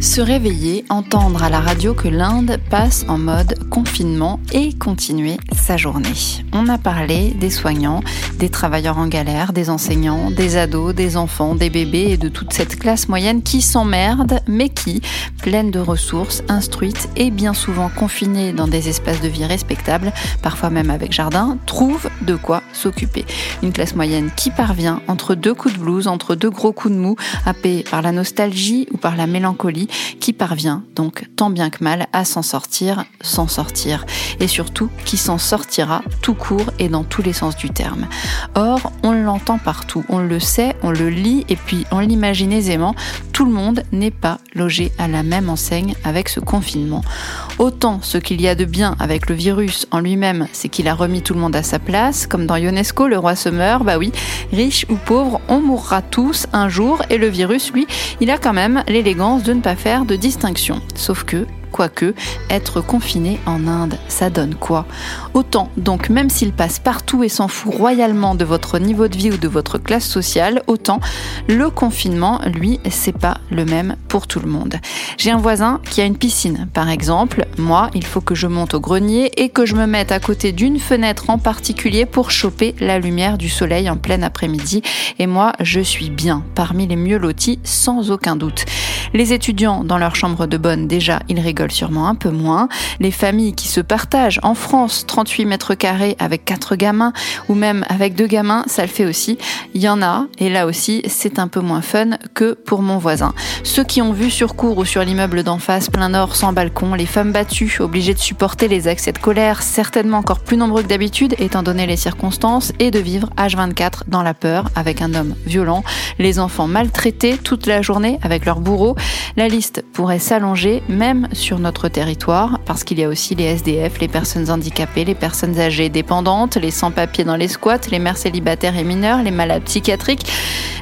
Se réveiller, entendre à la radio que l'Inde passe en mode confinement et continuer sa journée. On a parlé des soignants, des travailleurs en galère, des enseignants, des ados, des enfants, des bébés et de toute cette classe moyenne qui s'emmerde, mais qui, pleine de ressources, instruite et bien souvent confinée dans des espaces de vie respectables, parfois même avec jardin, trouve de quoi s'occuper. Une classe moyenne qui parvient, entre deux coups de blues, entre deux gros coups de mou, happée par la nostalgie ou par la mélancolie, qui parvient donc tant bien que mal à s'en sortir, s'en sortir, et surtout qui s'en sortira tout court et dans tous les sens du terme. Or, on l'entend partout, on le sait, on le lit et puis on l'imagine aisément, tout le monde n'est pas logé à la même enseigne avec ce confinement. Autant ce qu'il y a de bien avec le virus en lui-même, c'est qu'il a remis tout le monde à sa place, comme dans Ionesco, le roi se meurt, bah oui, riche ou pauvre, on mourra tous un jour, et le virus, lui, il a quand même l'élégance de ne pas faire de distinction. Sauf que Quoique, être confiné en Inde, ça donne quoi? Autant, donc, même s'il passe partout et s'en fout royalement de votre niveau de vie ou de votre classe sociale, autant le confinement, lui, c'est pas le même pour tout le monde. J'ai un voisin qui a une piscine, par exemple. Moi, il faut que je monte au grenier et que je me mette à côté d'une fenêtre en particulier pour choper la lumière du soleil en plein après-midi. Et moi, je suis bien parmi les mieux lotis, sans aucun doute. Les étudiants dans leur chambre de bonne, déjà, ils rigolent sûrement un peu moins. Les familles qui se partagent en France 38 mètres carrés avec quatre gamins ou même avec deux gamins, ça le fait aussi. Il y en a, et là aussi, c'est un peu moins fun que pour mon voisin. Ceux qui ont vu sur cours ou sur l'immeuble d'en face, plein nord, sans balcon, les femmes battues, obligées de supporter les accès de colère, certainement encore plus nombreux que d'habitude, étant donné les circonstances, et de vivre H24 dans la peur avec un homme violent, les enfants maltraités toute la journée avec leur bourreau, la liste pourrait s'allonger même sur notre territoire parce qu'il y a aussi les SDF, les personnes handicapées, les personnes âgées dépendantes, les sans-papiers dans les squats, les mères célibataires et mineurs, les malades psychiatriques.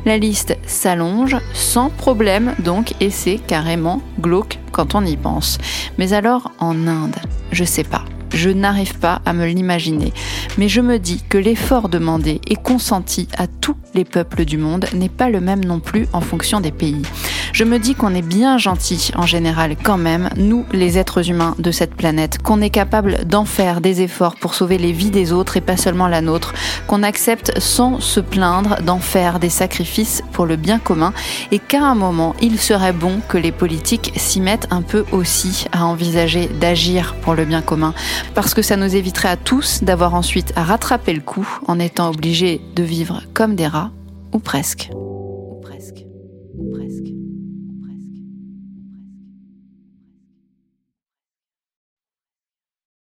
La liste s'allonge sans problème donc et c'est carrément glauque quand on y pense. Mais alors en Inde, je sais pas. Je n'arrive pas à me l'imaginer. Mais je me dis que l'effort demandé et consenti à tous les peuples du monde n'est pas le même non plus en fonction des pays. Je me dis qu'on est bien gentil en général quand même, nous les êtres humains de cette planète, qu'on est capable d'en faire des efforts pour sauver les vies des autres et pas seulement la nôtre, qu'on accepte sans se plaindre d'en faire des sacrifices pour le bien commun et qu'à un moment il serait bon que les politiques s'y mettent un peu aussi à envisager d'agir pour le bien commun parce que ça nous éviterait à tous d'avoir ensuite à rattraper le coup en étant obligés de vivre comme des rats ou presque. Ou presque. Ou presque.